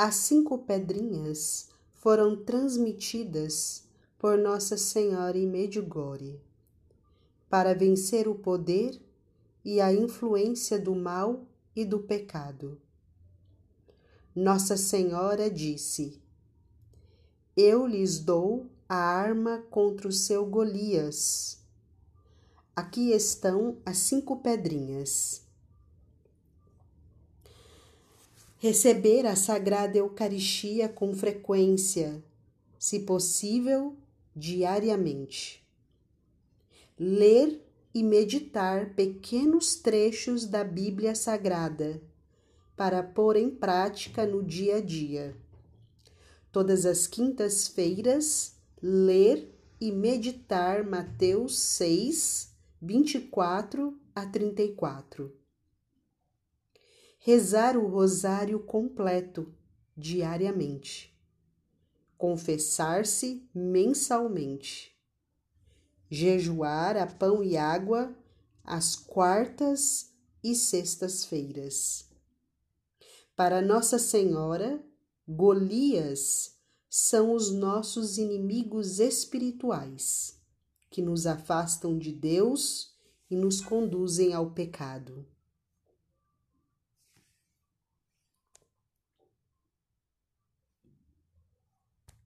As cinco pedrinhas foram transmitidas por Nossa Senhora em Medjugorje para vencer o poder e a influência do mal e do pecado. Nossa Senhora disse: Eu lhes dou a arma contra o seu Golias. Aqui estão as cinco pedrinhas. Receber a Sagrada Eucaristia com frequência, se possível, diariamente. Ler e meditar pequenos trechos da Bíblia Sagrada para pôr em prática no dia a dia. Todas as quintas-feiras, ler e meditar Mateus 6, 24 a 34. Rezar o rosário completo diariamente. Confessar-se mensalmente jejuar a pão e água às quartas e sextas-feiras. Para Nossa Senhora, Golias são os nossos inimigos espirituais, que nos afastam de Deus e nos conduzem ao pecado.